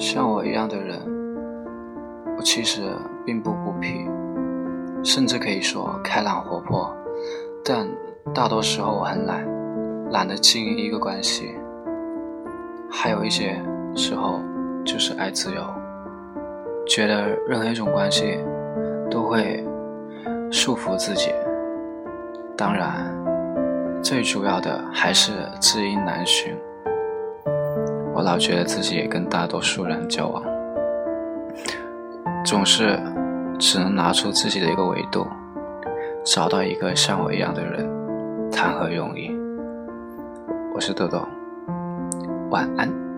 像我一样的人，我其实并不孤僻，甚至可以说开朗活泼，但大多时候我很懒，懒得经营一个关系。还有一些时候就是爱自由，觉得任何一种关系都会束缚自己。当然，最主要的还是知音难寻。我老觉得自己也跟大多数人交往，总是只能拿出自己的一个维度，找到一个像我一样的人，谈何容易？我是豆豆，晚安。